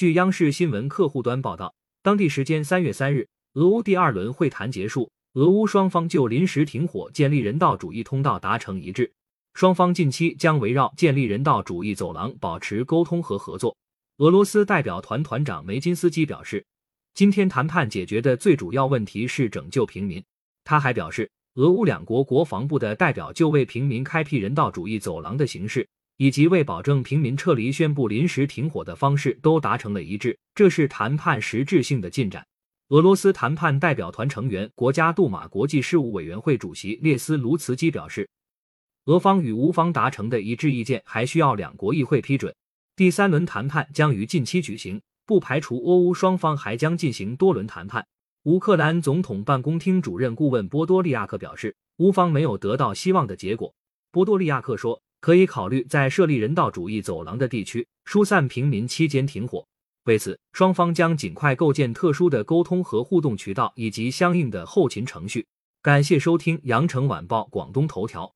据央视新闻客户端报道，当地时间三月三日，俄乌第二轮会谈结束，俄乌双方就临时停火、建立人道主义通道达成一致。双方近期将围绕建立人道主义走廊保持沟通和合作。俄罗斯代表团团长梅金斯基表示，今天谈判解决的最主要问题是拯救平民。他还表示，俄乌两国国防部的代表就为平民开辟人道主义走廊的形式。以及为保证平民撤离，宣布临时停火的方式都达成了一致，这是谈判实质性的进展。俄罗斯谈判代表团成员、国家杜马国际事务委员会主席列斯卢茨基表示，俄方与乌方达成的一致意见还需要两国议会批准。第三轮谈判将于近期举行，不排除俄乌双方还将进行多轮谈判。乌克兰总统办公厅主任顾问波多利亚克表示，乌方没有得到希望的结果。波多利亚克说。可以考虑在设立人道主义走廊的地区疏散平民期间停火。为此，双方将尽快构建特殊的沟通和互动渠道以及相应的后勤程序。感谢收听羊城晚报广东头条。